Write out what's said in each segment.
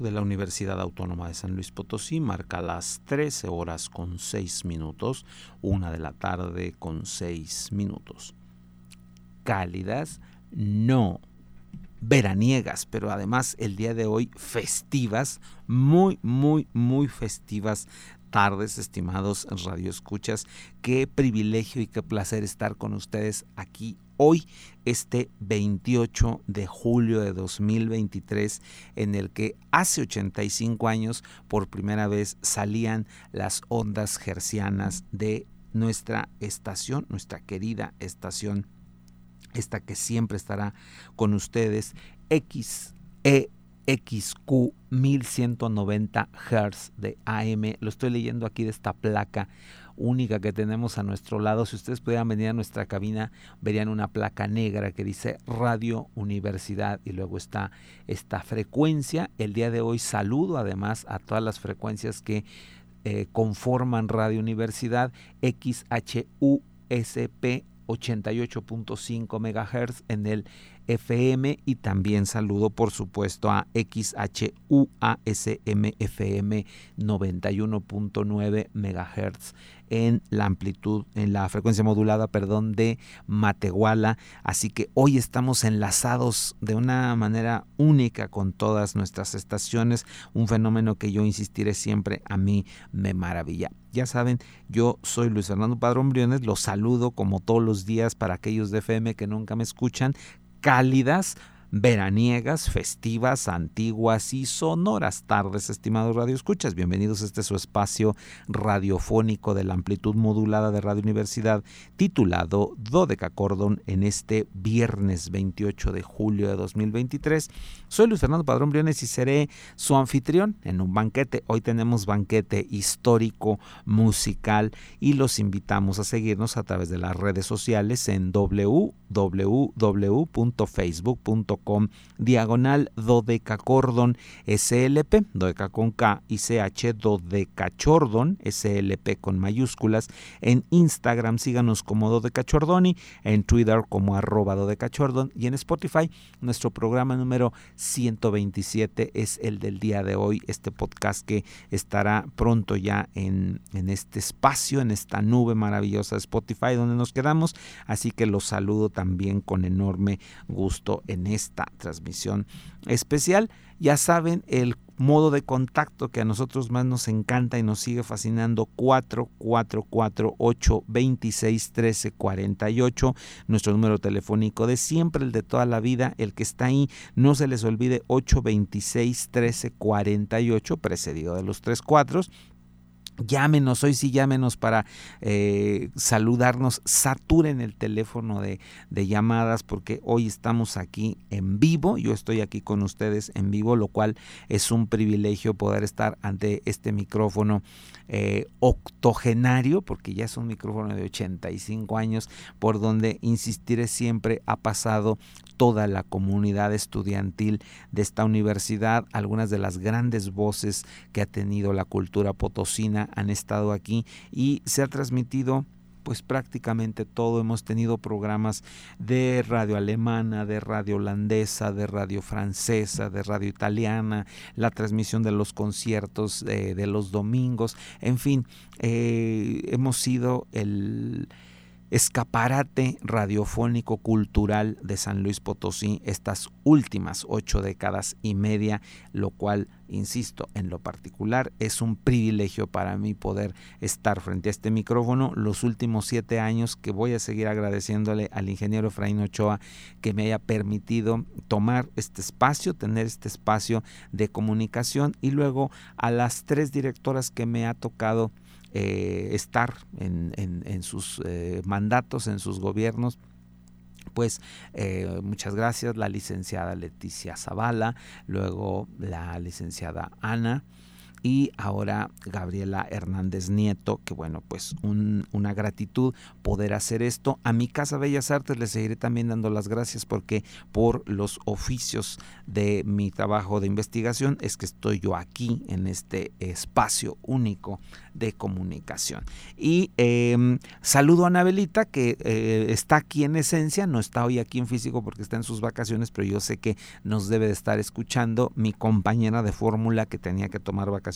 De la Universidad Autónoma de San Luis Potosí marca las 13 horas con 6 minutos, una de la tarde con 6 minutos. Cálidas, no veraniegas, pero además el día de hoy festivas, muy, muy, muy festivas tardes, estimados radioescuchas. Qué privilegio y qué placer estar con ustedes aquí hoy, este 28 de julio de 2023, en el que hace 85 años por primera vez salían las ondas gercianas de nuestra estación, nuestra querida estación, esta que siempre estará con ustedes, XE XQ 1190 Hz de AM. Lo estoy leyendo aquí de esta placa única que tenemos a nuestro lado. Si ustedes pudieran venir a nuestra cabina, verían una placa negra que dice Radio Universidad y luego está esta frecuencia. El día de hoy saludo además a todas las frecuencias que eh, conforman Radio Universidad XHUSP 88.5 MHz en el FM y también saludo por supuesto a XHUASM FM 91.9 MHz en la amplitud, en la frecuencia modulada, perdón, de Matehuala. Así que hoy estamos enlazados de una manera única con todas nuestras estaciones, un fenómeno que yo insistiré siempre a mí me maravilla. Ya saben, yo soy Luis Fernando Padrón Briones, los saludo como todos los días para aquellos de FM que nunca me escuchan cálidas, veraniegas, festivas, antiguas y sonoras tardes, estimados radioescuchas. Bienvenidos a este su espacio radiofónico de la amplitud modulada de Radio Universidad, titulado Dodeca Cordon en este viernes 28 de julio de 2023. Soy Luis Fernando Padrón Briones y seré su anfitrión en un banquete. Hoy tenemos banquete histórico, musical y los invitamos a seguirnos a través de las redes sociales en www.facebook.com con diagonal dodecacordon slp, dodeca con K y CH, dodecachordon slp con mayúsculas. En Instagram síganos como dodecachordoni, en Twitter como arroba dodecachordon y en Spotify nuestro programa número 127 es el del día de hoy, este podcast que estará pronto ya en, en este espacio, en esta nube maravillosa de Spotify donde nos quedamos. Así que los saludo también con enorme gusto en este esta transmisión especial. Ya saben, el modo de contacto que a nosotros más nos encanta y nos sigue fascinando 4448 26 13 48 nuestro número telefónico de siempre el de toda la vida el que está ahí no se les olvide 826 13 48 precedido de los tres cuatros Llámenos, hoy sí llámenos para eh, saludarnos, saturen el teléfono de, llamadas porque hoy estamos aquí en vivo, yo estoy aquí con ustedes en vivo, lo cual es un privilegio poder estar ante este micrófono eh, octogenario, porque ya es un micrófono de 85 años, por donde, insistiré siempre, ha pasado toda la comunidad estudiantil de esta universidad, algunas de las grandes voces que ha tenido la cultura potosina han estado aquí y se ha transmitido pues prácticamente todo. Hemos tenido programas de radio alemana, de radio holandesa, de radio francesa, de radio italiana, la transmisión de los conciertos eh, de los domingos, en fin, eh, hemos sido el escaparate radiofónico cultural de San Luis Potosí estas últimas ocho décadas y media, lo cual, insisto, en lo particular es un privilegio para mí poder estar frente a este micrófono los últimos siete años que voy a seguir agradeciéndole al ingeniero Efraín Ochoa que me haya permitido tomar este espacio, tener este espacio de comunicación y luego a las tres directoras que me ha tocado eh, estar en, sus eh, mandatos, en sus gobiernos. Pues eh, muchas gracias, la licenciada Leticia Zavala, luego la licenciada Ana, y ahora Gabriela Hernández Nieto, que bueno, pues una gratitud poder hacer esto. A mi Casa Bellas Artes les seguiré también dando las gracias porque por los oficios de mi trabajo de investigación es que estoy yo aquí en este espacio único de comunicación. Y em, saludo a Anabelita que eh, está aquí en esencia, no está hoy aquí en físico porque está en sus vacaciones, pero yo sé que nos debe de estar escuchando mi compañera de fórmula que tenía que tomar vacaciones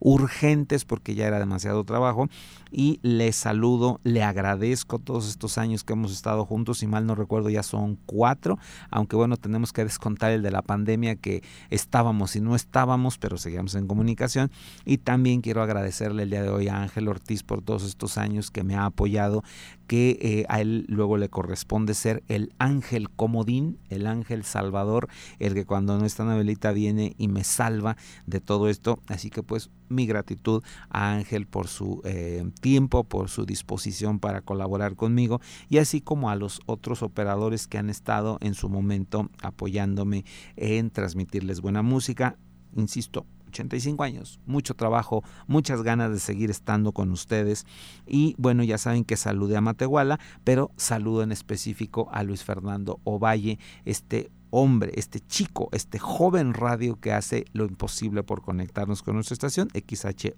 urgentes porque ya era demasiado trabajo. Y le saludo, le agradezco todos estos años que hemos estado juntos, si mal no recuerdo ya son cuatro, aunque bueno, tenemos que descontar el de la pandemia que estábamos y no estábamos, pero seguíamos en comunicación. Y también quiero agradecerle el día de hoy a Ángel Ortiz por todos estos años que me ha apoyado, que eh, a él luego le corresponde ser el ángel comodín, el ángel salvador, el que cuando no está Anabelita viene y me salva de todo esto. Así que pues mi gratitud a Ángel por su eh, tiempo, por su disposición para colaborar conmigo y así como a los otros operadores que han estado en su momento apoyándome en transmitirles buena música. Insisto, 85 años, mucho trabajo, muchas ganas de seguir estando con ustedes. Y bueno, ya saben que saludé a Matehuala, pero saludo en específico a Luis Fernando Ovalle, este hombre, este chico, este joven radio que hace lo imposible por conectarnos con nuestra estación, XHUASMFM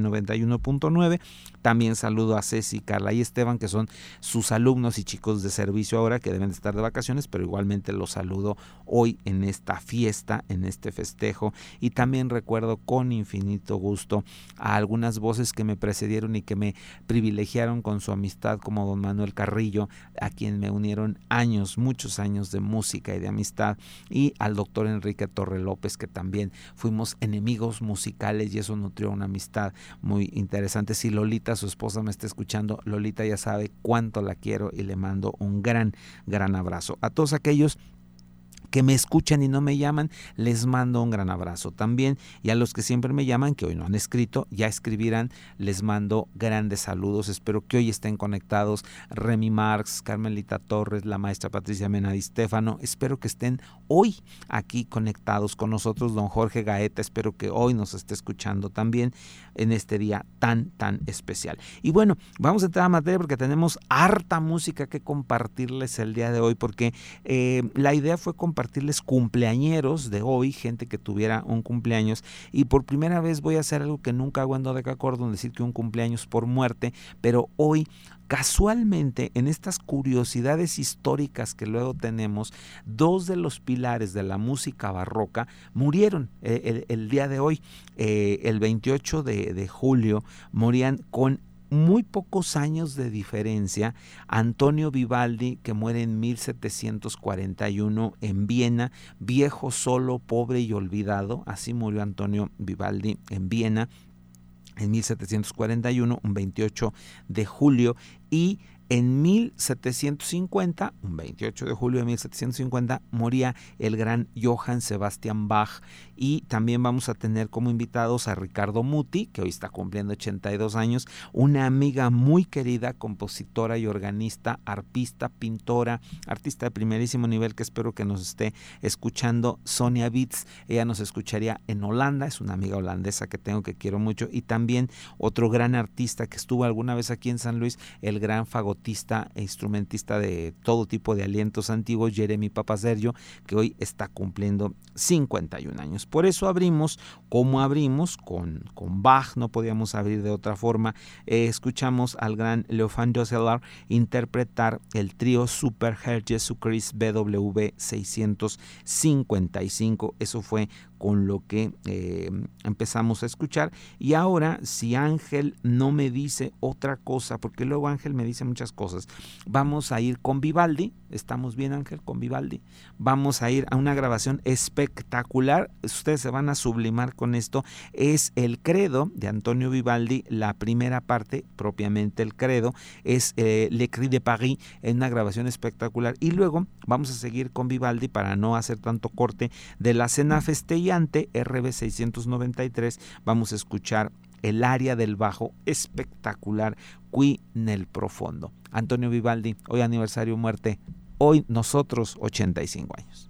91.9. También saludo a Ceci, Carla y Esteban, que son sus alumnos y chicos de servicio ahora, que deben estar de vacaciones, pero igualmente los saludo hoy en esta fiesta, en este festejo. Y también recuerdo con infinito gusto a algunas voces que me precedieron y que me privilegiaron con su amistad, como don Manuel Carrillo, a quien me unieron años, muchos años de de música y de amistad, y al doctor Enrique Torre López, que también fuimos enemigos musicales y eso nutrió una amistad muy interesante. Si Lolita, su esposa, me está escuchando, Lolita ya sabe cuánto la quiero y le mando un gran, gran abrazo. A todos aquellos que me escuchan y no me llaman, les mando un gran abrazo también. Y a los que siempre me llaman, que hoy no han escrito, ya escribirán, les mando grandes saludos. Espero que hoy estén conectados Remy Marx, Carmelita Torres, la maestra Patricia Mena y Stefano. Espero que estén hoy aquí conectados con nosotros. Don Jorge Gaeta, espero que hoy nos esté escuchando también en este día tan, tan especial. Y bueno, vamos a entrar a materia porque tenemos harta música que compartirles el día de hoy, porque eh, la idea fue compartir compartirles cumpleañeros de hoy, gente que tuviera un cumpleaños. Y por primera vez voy a hacer algo que nunca hago en Dodeca Cordon, decir que un cumpleaños por muerte, pero hoy casualmente en estas curiosidades históricas que luego tenemos, dos de los pilares de la música barroca murieron eh, el, día de hoy, eh, el 28 de, de julio, morían con muy pocos años de diferencia, Antonio Vivaldi, que muere en 1741 en Viena, viejo, solo, pobre y olvidado, así murió Antonio Vivaldi en Viena en 1741, un 28 de julio, y en 1750, un 28 de julio de 1750, moría el gran Johann Sebastian Bach. Y también vamos a tener como invitados a Ricardo Muti, que hoy está cumpliendo 82 años, una amiga muy querida, compositora y organista, arpista, pintora, artista de primerísimo nivel que espero que nos esté escuchando, Sonia Bitz, ella nos escucharía en Holanda, es una amiga holandesa que tengo que quiero mucho. Y también otro gran artista que estuvo alguna vez aquí en San Luis, el gran Fagot e instrumentista de todo tipo de alientos antiguos, Jeremy Papasergio, que hoy está cumpliendo 51 años. Por eso abrimos, como abrimos, con, con Bach, no podíamos abrir de otra forma, eh, escuchamos al gran Leofan Joselar interpretar el trío Super Herr Chris BW 655. Eso fue con lo que eh, empezamos a escuchar. Y ahora, si Ángel no me dice otra cosa, porque luego Ángel me dice muchas cosas, vamos a ir con Vivaldi. ¿Estamos bien, Ángel, con Vivaldi? Vamos a ir a una grabación espectacular. Ustedes se van a sublimar con esto. Es el credo de Antonio Vivaldi, la primera parte, propiamente el credo, es eh, Le Cri de Paris, en una grabación espectacular. Y luego vamos a seguir con Vivaldi para no hacer tanto corte de la cena festejada RB 693 vamos a escuchar el área del bajo espectacular Qui nel profondo. Antonio Vivaldi, hoy aniversario muerte, hoy nosotros 85 años.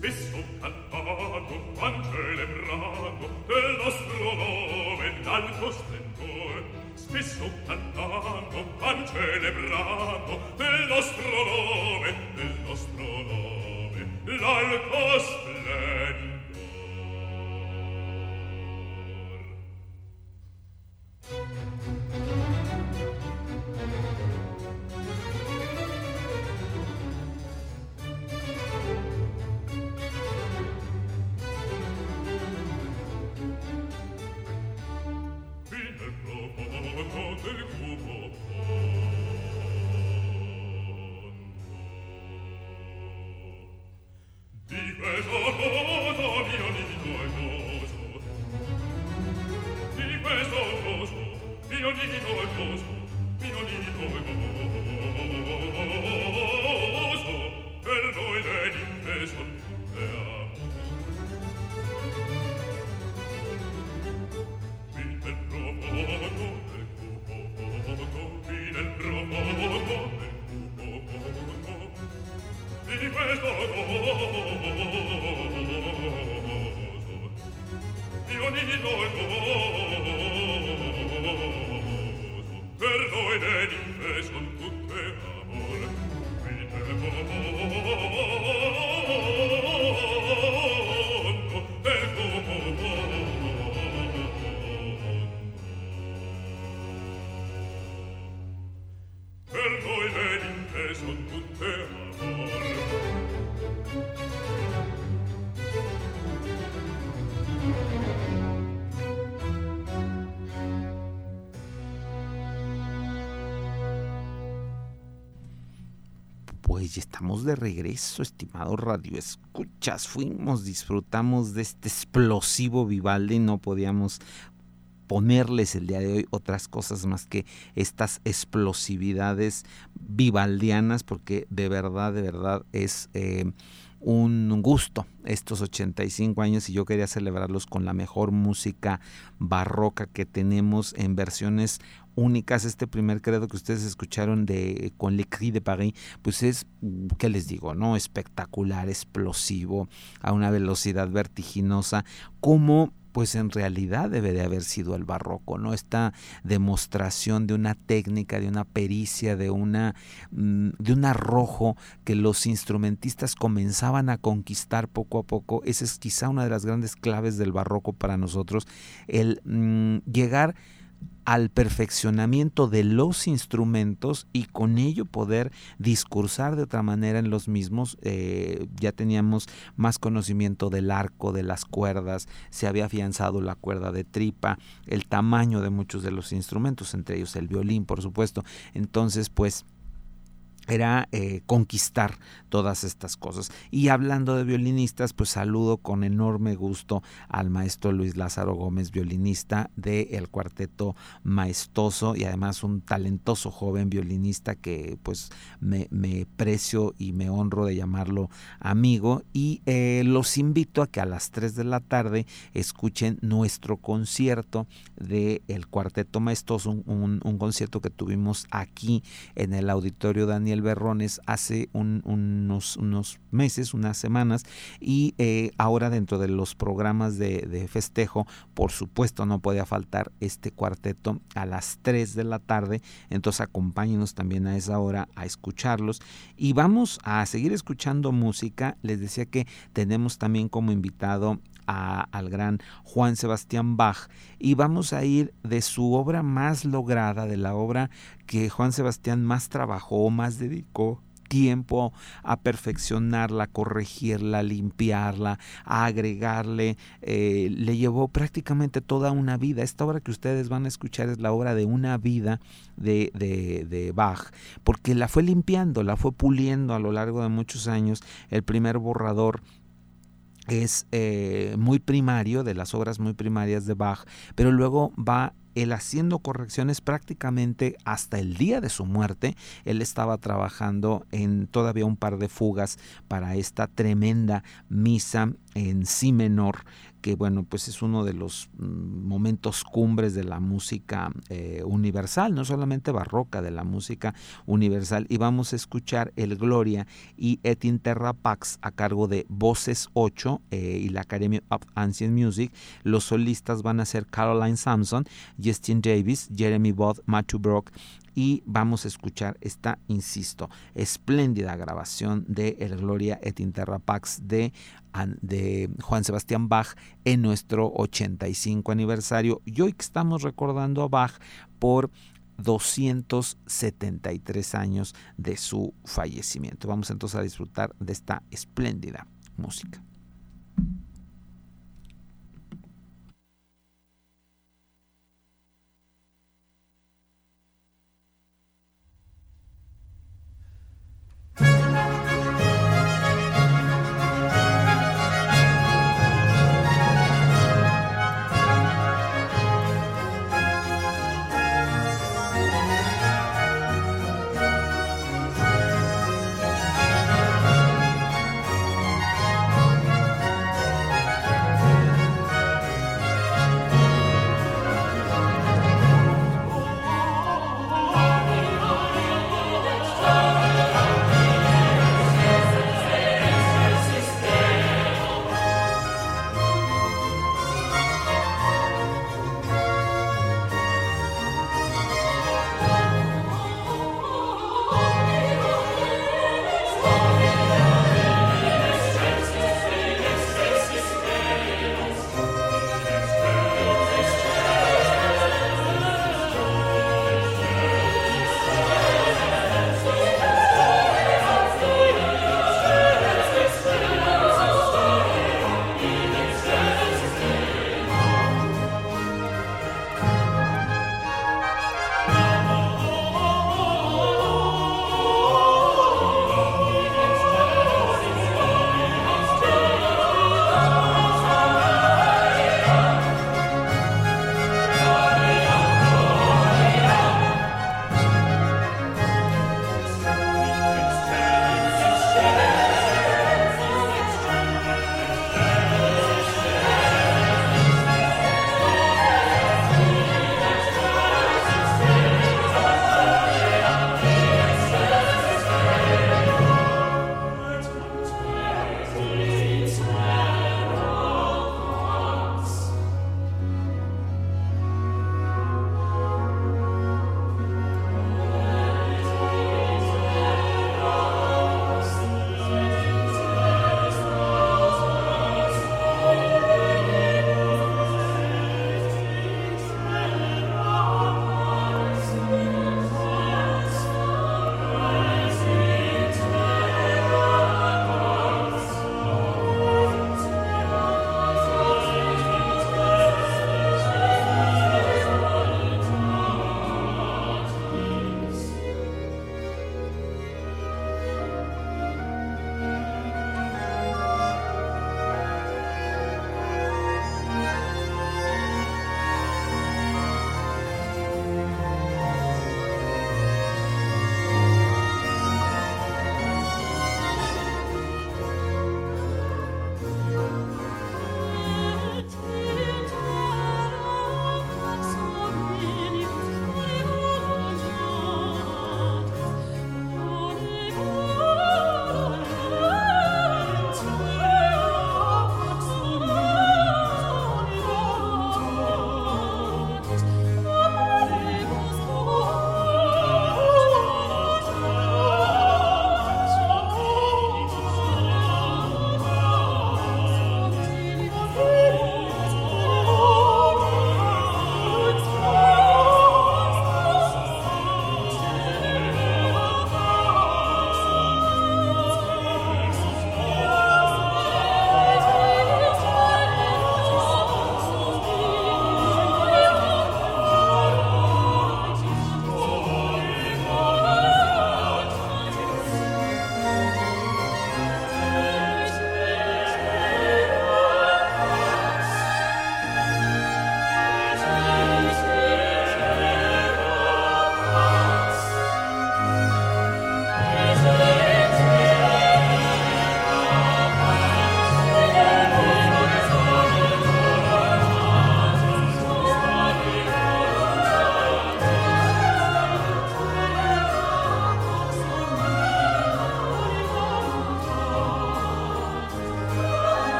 bis cum tanto, cum quanto l'embrago, del nostro nome d'alto estamos de regreso, estimado Radio Escuchas. Fuimos, disfrutamos de este explosivo Vivaldi, no podíamos ponerles el día de hoy otras cosas más que estas explosividades vivaldianas, porque de verdad, de verdad es eh, un gusto estos 85 años y yo quería celebrarlos con la mejor música barroca que tenemos en versiones únicas. Este primer credo que ustedes escucharon de con Le Cri de Paris, pues es, ¿qué les digo? no Espectacular, explosivo, a una velocidad vertiginosa, como pues en realidad debe de haber sido el barroco, ¿no? Esta demostración de una técnica, de una pericia, de una mm, de un arrojo que los instrumentistas comenzaban a conquistar poco a poco. Esa es quizá una de las grandes claves del barroco para nosotros, el mm, llegar al perfeccionamiento de los instrumentos y con ello poder discursar de otra manera en los mismos. Eh, ya teníamos más conocimiento del arco, de las cuerdas, se había afianzado la cuerda de tripa, el tamaño de muchos de los instrumentos, entre ellos el violín, por supuesto. Entonces, pues era eh, conquistar todas estas cosas. Y hablando de violinistas, pues saludo con enorme gusto al maestro Luis Lázaro Gómez, violinista del el cuarteto maestoso y además un talentoso joven violinista que pues me, precio y me honro de llamarlo amigo. Y eh, los invito a que a las 3 de la tarde escuchen nuestro concierto del el cuarteto maestoso, un concierto que tuvimos aquí en el auditorio Daniel Berrones hace unos, meses, unas semanas, y eh, ahora dentro de los programas de, festejo, por supuesto no podía faltar este cuarteto a las 3 de la tarde, entonces acompáñenos también a esa hora a escucharlos. Y vamos a seguir escuchando música, les decía que tenemos también como invitado al gran Juan Sebastián Bach y vamos a ir de su obra más lograda, de la obra que Juan Sebastián más trabajó, más dedicó tiempo a perfeccionarla, corregirla, limpiarla, a agregarle. Eh, le llevó prácticamente toda una vida. Esta obra que ustedes van a escuchar es la obra de una vida de, de, de, Bach, porque la fue limpiando, la fue puliendo a lo largo de muchos años. El primer borrador es eh, muy primario, de las obras muy primarias de Bach, pero luego va él haciendo correcciones prácticamente hasta el día de su muerte. Él estaba trabajando en todavía un par de fugas para esta tremenda misa en si menor que bueno, pues es uno de los mm, momentos cumbres de la música eh, universal, no solamente barroca, de la música universal. Y vamos a escuchar el Gloria y Et Interra Pax a cargo de Voces 8 eh, y la Academy of Ancient Music. Los solistas van a ser Caroline Sampson, Justin Davis, Jeremy Bodd, Matthew Brock y vamos a escuchar esta, insisto, espléndida grabación de El Gloria et Interra Pax de, de Juan Sebastián Bach en nuestro 85 aniversario. Y hoy estamos recordando a Bach por 273 años de su fallecimiento. Vamos entonces a disfrutar de esta espléndida música.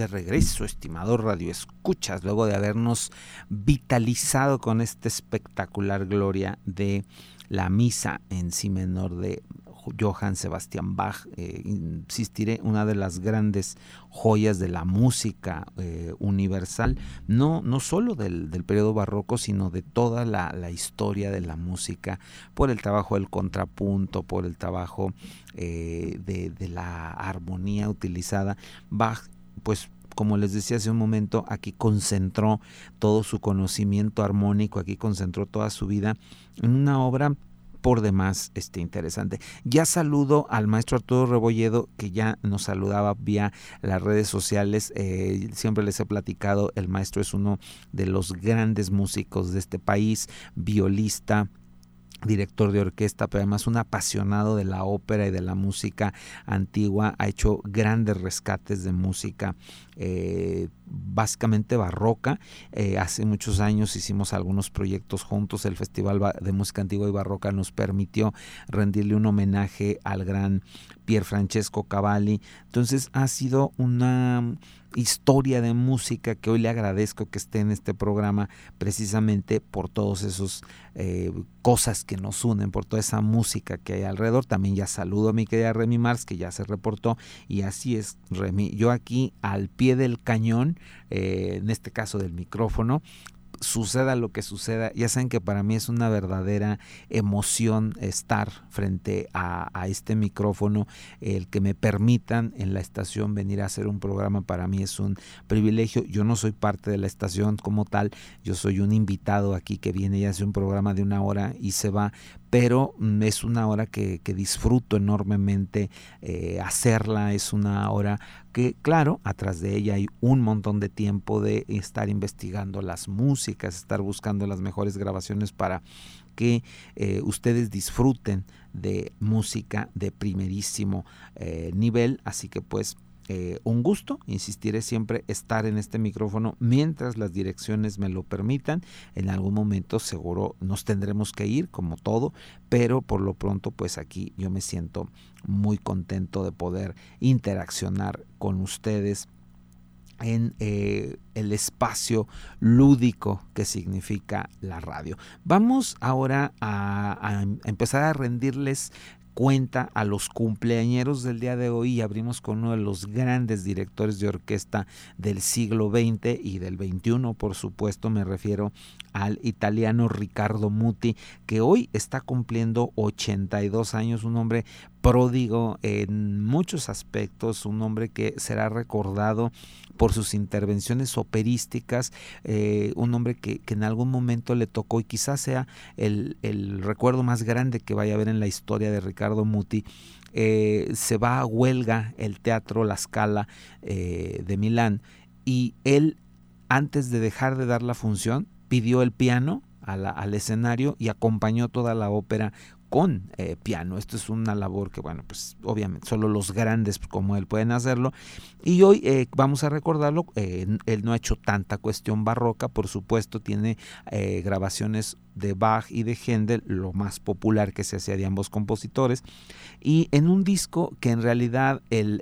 De regreso, estimado Radio Escuchas, luego de habernos vitalizado con esta espectacular gloria de la misa en si menor de Johann Sebastian Bach, eh, insistiré, una de las grandes joyas de la música eh, universal, no, no solo del, periodo barroco, sino de toda la, historia de la música, por el trabajo del contrapunto, por el trabajo eh, de, de la armonía utilizada. Bach, pues como les decía hace un momento, aquí concentró todo su conocimiento armónico, aquí concentró toda su vida en una obra por demás este, interesante. Ya saludo al maestro Arturo Rebolledo, que ya nos saludaba vía las redes sociales. Eh, siempre les he platicado, el maestro es uno de los grandes músicos de este país, violista, director de orquesta, pero además un apasionado de la ópera y de la música antigua, ha hecho grandes rescates de música eh, básicamente barroca. Eh, hace muchos años hicimos algunos proyectos juntos, el Festival de Música Antigua y Barroca nos permitió rendirle un homenaje al gran Pier Francesco Cavalli. Entonces ha sido una historia de música que hoy le agradezco que esté en este programa precisamente por todos esos eh, cosas que nos unen, por toda esa música que hay alrededor. También ya saludo a mi querida Remy Mars que ya se reportó y así es Remy. Yo aquí al pie del cañón, eh, en este caso del micrófono, suceda lo que suceda, ya saben que para mí es una verdadera emoción estar frente a, este micrófono, el que me permitan en la estación venir a hacer un programa para mí es un privilegio. Yo no soy parte de la estación como tal, yo soy un invitado aquí que viene y hace un programa de una hora y se va, pero mm, es una hora que, disfruto enormemente eh, hacerla, es una hora que claro, atrás de ella hay un montón de tiempo de estar investigando las músicas, estar buscando las mejores grabaciones para que eh, ustedes disfruten de música de primerísimo eh, nivel, así que pues eh, un gusto, insistiré siempre estar en este micrófono mientras las direcciones me lo permitan. En algún momento seguro nos tendremos que ir, como todo, pero por lo pronto pues aquí yo me siento muy contento de poder interaccionar con ustedes en eh, el espacio lúdico que significa la radio. Vamos ahora a empezar a rendirles cuenta a los cumpleañeros del día de hoy y abrimos con uno de los grandes directores de orquesta del siglo XX y del XXI, por supuesto, me refiero al italiano Riccardo Muti, que hoy está cumpliendo 82 años, un hombre pródigo en muchos aspectos, un hombre que será recordado por sus intervenciones operísticas, eh, un hombre que, en algún momento le tocó y quizás sea el, recuerdo más grande que vaya a haber en la historia de Ricardo Muti. Eh, se va a huelga el teatro La Scala eh, de Milán y él antes de dejar de dar la función pidió el piano al escenario y acompañó toda la ópera con eh, piano. Esto es una labor que, bueno, pues obviamente solo los grandes como él pueden hacerlo. Y hoy eh, vamos a recordarlo, eh, él no ha hecho tanta cuestión barroca, por supuesto, tiene grabaciones de Bach y de Händel, lo más popular que se hacía de ambos compositores, y en un disco que en realidad el,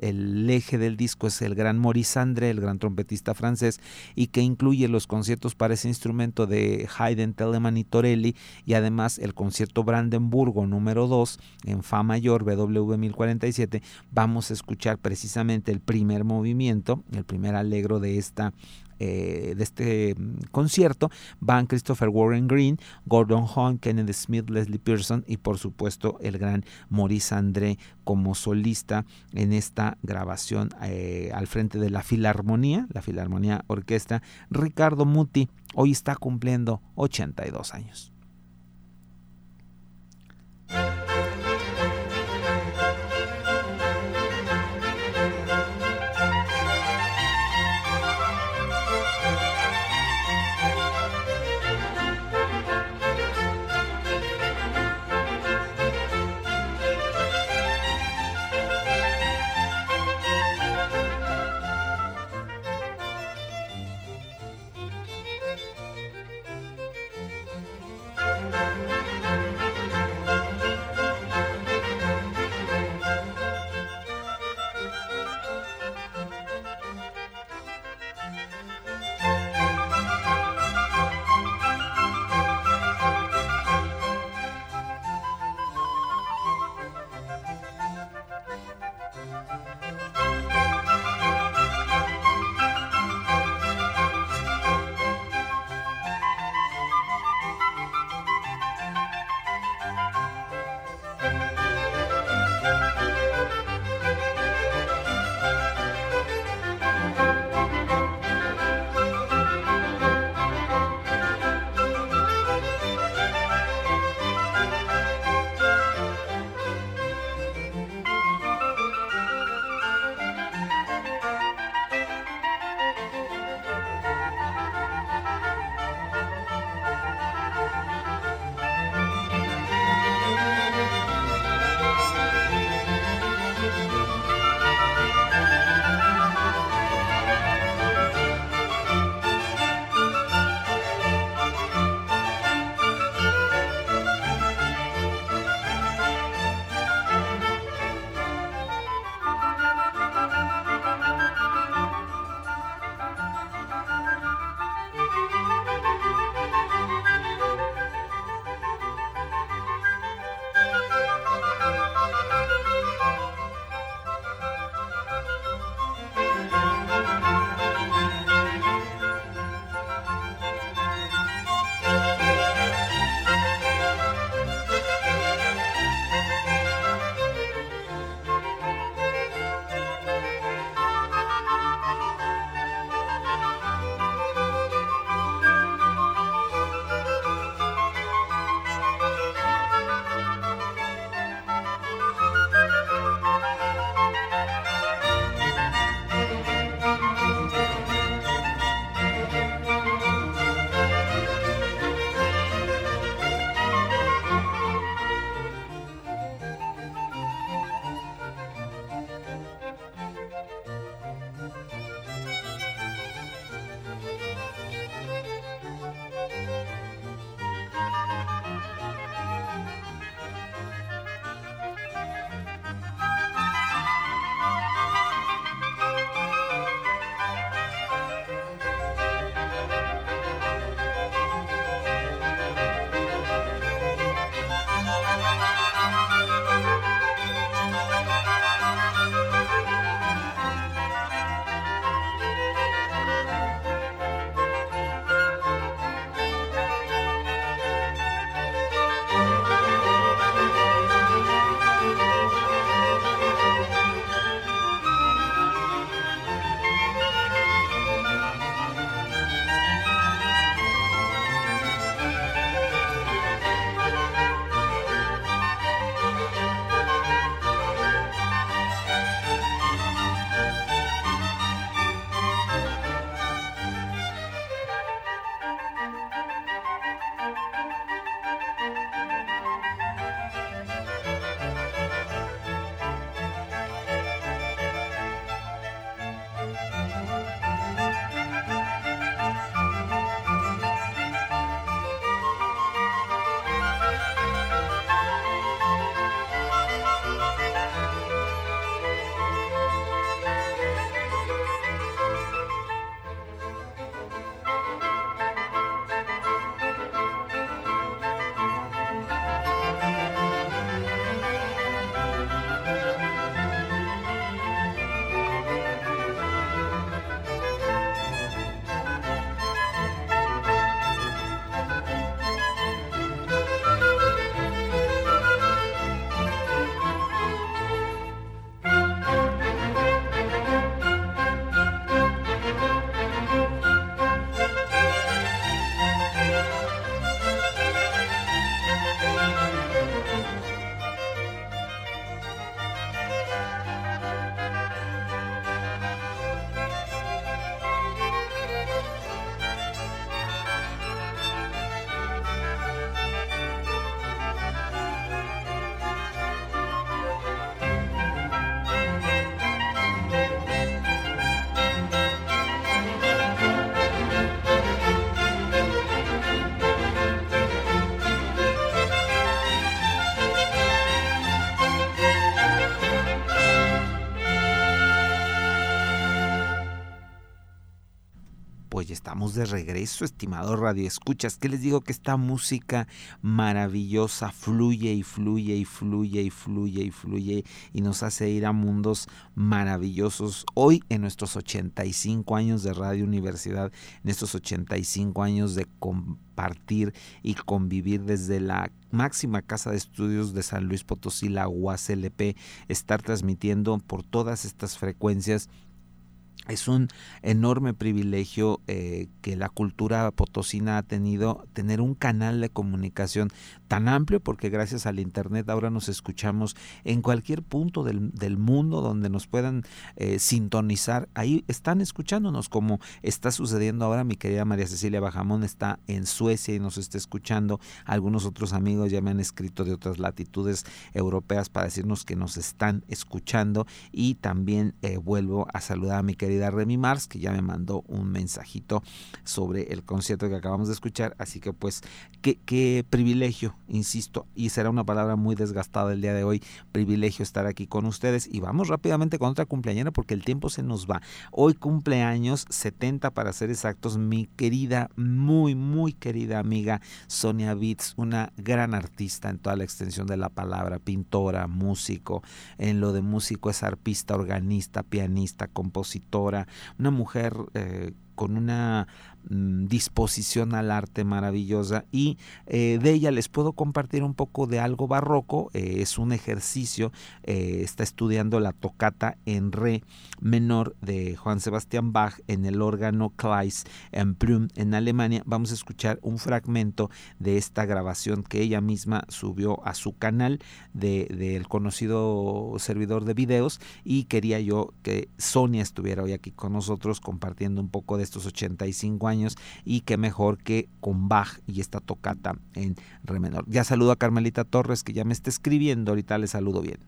eje del disco es el gran Maurice André, el gran trompetista francés, y que incluye los conciertos para ese instrumento de Haydn, Telemann y Torelli, y además el concierto Brandenburgo número 2 en Fa mayor, BW 1047, vamos a escuchar precisamente el primer movimiento, el primer alegro de esta eh, de este mm, concierto van Christopher Warren Green, Gordon Hahn, Kennedy Smith, Leslie Pearson y por supuesto el gran Maurice André como solista en esta grabación eh, al frente de la Filarmonía, la Filarmonía Orquesta. Ricardo Muti hoy está cumpliendo 82 años. Thank you. Estamos de regreso, estimado Radio Escuchas. que les digo que esta música maravillosa fluye y fluye y fluye y fluye y fluye y nos hace ir a mundos maravillosos? Hoy en nuestros 85 años de Radio Universidad, en estos 85 años de compartir y convivir desde la máxima casa de estudios de San Luis Potosí, la UACLP, estar transmitiendo por todas estas frecuencias es un enorme privilegio eh, que la cultura potosina ha tenido, tener un canal de comunicación tan amplio, porque gracias al Internet ahora nos escuchamos en cualquier punto del, mundo donde nos puedan eh, sintonizar. Ahí están escuchándonos, como está sucediendo ahora. Mi querida María Cecilia Bajamón está en Suecia y nos está escuchando. Algunos otros amigos ya me han escrito de otras latitudes europeas para decirnos que nos están escuchando. Y también eh, vuelvo a saludar a mi querida Remy Mars, que ya me mandó un mensajito sobre el concierto que acabamos de escuchar. Así que pues, qué, qué privilegio, insisto, y será una palabra muy desgastada el día de hoy, privilegio estar aquí con ustedes. Y vamos rápidamente con otra cumpleañera porque el tiempo se nos va. Hoy cumpleaños 70 para ser exactos, mi querida, muy, muy querida amiga Sonia Beats, una gran artista en toda la extensión de la palabra, pintora, músico. En lo de músico es arpista, organista, pianista, compositor una mujer eh, con una disposición al arte maravillosa y eh, de ella les puedo compartir un poco de algo barroco, eh, es un ejercicio, eh, está estudiando la tocata en re menor de Juan Sebastián Bach en el órgano Kleis en Plum en Alemania. Vamos a escuchar un fragmento de esta grabación que ella misma subió a su canal del de, conocido servidor de videos y quería yo que Sonia estuviera hoy aquí con nosotros compartiendo un poco de estos 85 años y qué mejor que con Bach y esta tocata en re menor. Ya saludo a Carmelita Torres que ya me está escribiendo, ahorita le saludo bien.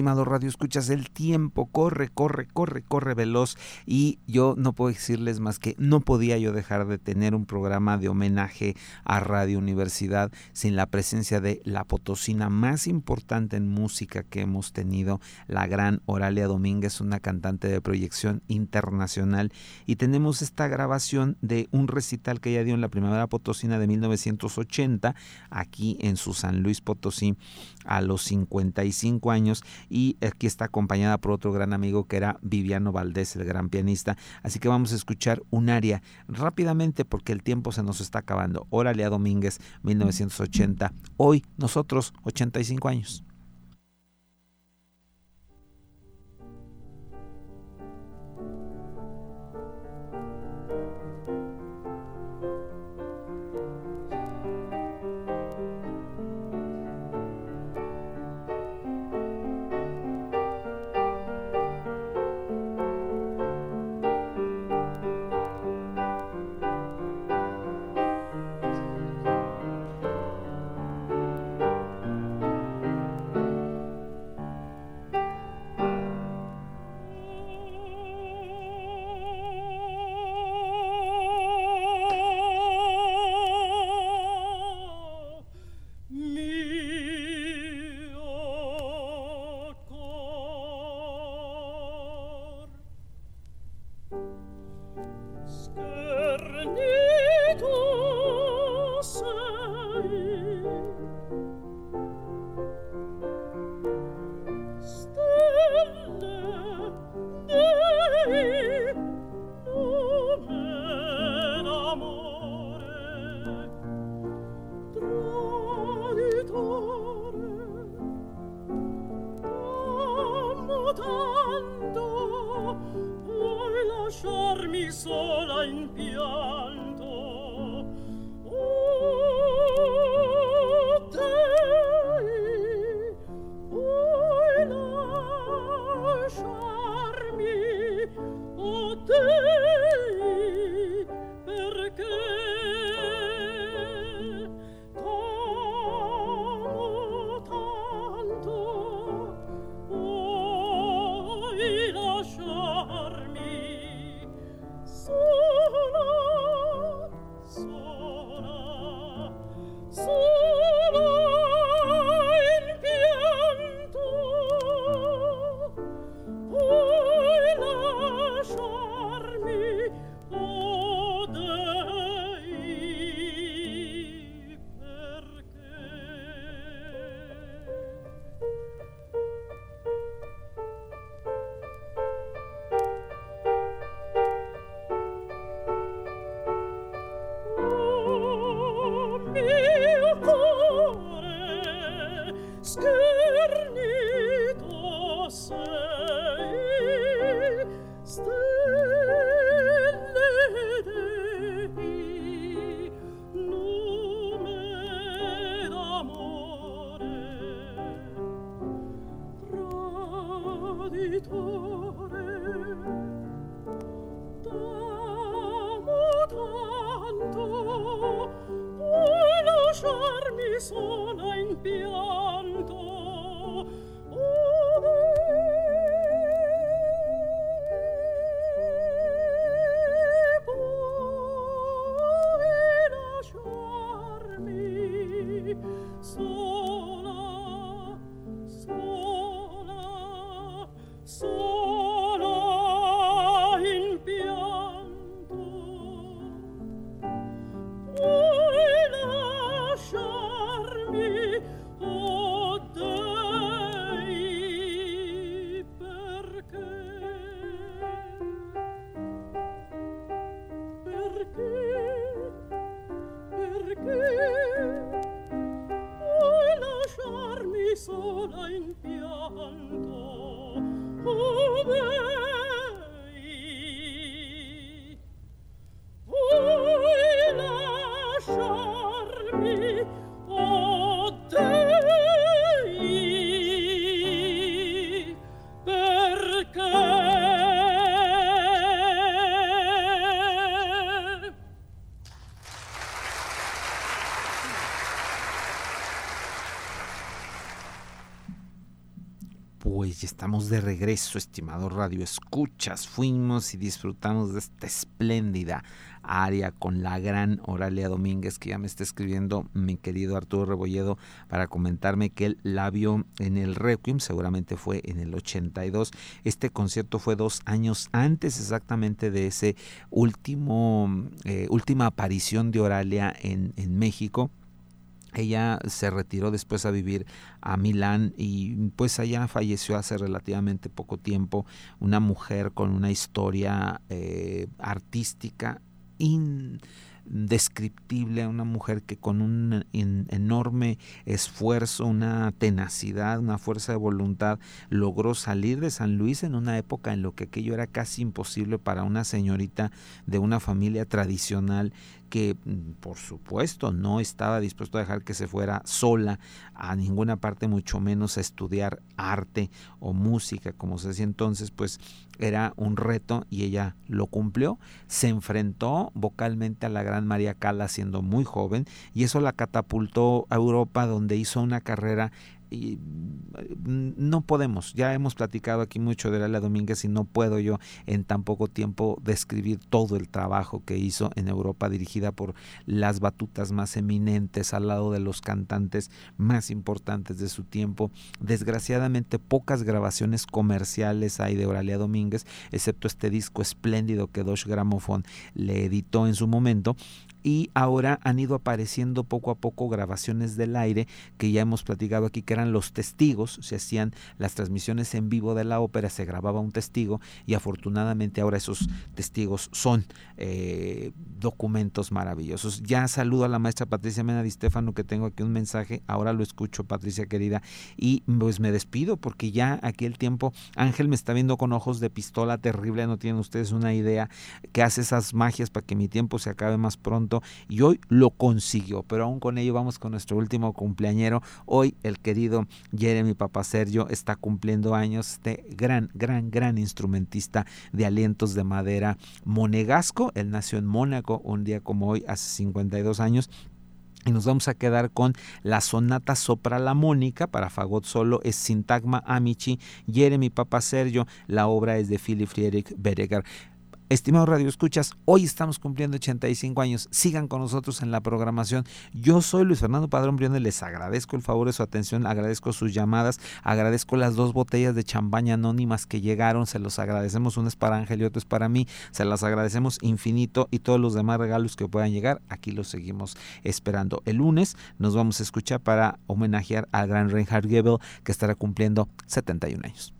Estimado Radio Escuchas, el tiempo corre, corre, corre, corre veloz y yo no puedo decirles más que no podía yo dejar de tener un programa de homenaje a Radio Universidad sin la presencia de la potosina más importante en música que hemos tenido, la gran Oralia Domínguez, una cantante de proyección internacional. Y tenemos esta grabación de un recital que ella dio en la Primavera Potosina de 1980 aquí en su San Luis Potosí a los 55 años y aquí está acompañada por otro gran amigo que era Viviano Valdés, el gran pianista. Así que vamos a escuchar un aria rápidamente porque el tiempo se nos está acabando. Oralia Domínguez, 1980. Hoy nosotros, 85 años. De regreso, estimado Radio Escuchas. Fuimos y disfrutamos de esta espléndida área con la gran Oralia Domínguez que ya me está escribiendo mi querido Arturo Rebolledo para comentarme que él la vio en el Requiem, seguramente fue en el 82. Este concierto fue dos años antes exactamente de ese último, eh, última aparición de Oralia en, en México ella se retiró después a vivir a Milán y pues allá falleció hace relativamente poco tiempo una mujer con una historia eh, artística indescriptible, una mujer que con un enorme esfuerzo, una tenacidad, una fuerza de voluntad logró salir de San Luis en una época en lo que aquello era casi imposible para una señorita de una familia tradicional que mm, por supuesto no estaba dispuesto a dejar que se fuera sola a ninguna parte, mucho menos a estudiar arte o música, como se decía entonces, pues era un reto y ella lo cumplió. Se enfrentó vocalmente a la gran María Cala siendo muy joven y eso la catapultó a Europa donde hizo una carrera y mm, no podemos, ya hemos platicado aquí mucho de Laila Domínguez y no puedo yo en tan poco tiempo describir todo el trabajo que hizo en Europa dirigida por las batutas más eminentes al lado de los cantantes más importantes de su tiempo. Desgraciadamente pocas grabaciones comerciales hay de Oralia Domínguez, excepto este disco espléndido que Dosh Gramophone le editó en su momento y ahora han ido apareciendo poco a poco grabaciones del aire que ya hemos platicado aquí que eran los testigos, se hacían las transmisiones en vivo de la ópera, se grababa un testigo y afortunadamente ahora esos testigos son eh, documentos maravillosos. Ya saludo a la maestra Patricia Mena Di Stefano que tengo aquí un mensaje, ahora lo escucho Patricia querida y pues me despido porque ya aquí el tiempo, Ángel me está viendo con ojos de pistola terrible, no tienen ustedes una idea que hace esas magias para que mi tiempo se acabe más pronto y hoy lo consiguió. Pero aún con ello vamos con nuestro último cumpleañero. Hoy el querido Jeremy Papa Sergio está cumpliendo años, este gran, gran, gran instrumentista de alientos de madera monegasco. Él nació en Mónaco un día como hoy, hace 52 años. Y nos vamos a quedar con la sonata sopralamónica para fagot solo, es Sintagma Amici, Jeremy Papa Sergio, la obra es de Philip Friedrich Bereger. Estimados Radio Escuchas, hoy estamos cumpliendo 85 años. Sigan con nosotros en la programación. Yo soy Luis Fernando Padrón Briones. Les agradezco el favor de su atención, agradezco sus llamadas, agradezco las dos botellas de champaña anónimas que llegaron. Se los agradecemos. Una es para Ángel y otra es para mí. Se las agradecemos infinito y todos los demás regalos que puedan llegar. Aquí los seguimos esperando. El lunes nos vamos a escuchar para homenajear al gran Reinhard Gebel que estará cumpliendo 71 años.